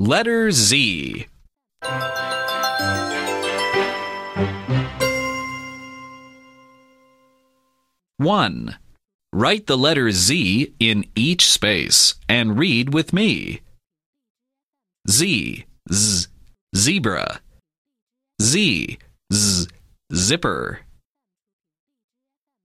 Letter Z. One. Write the letter Z in each space and read with me. Z, z, zebra. Z, z, zipper.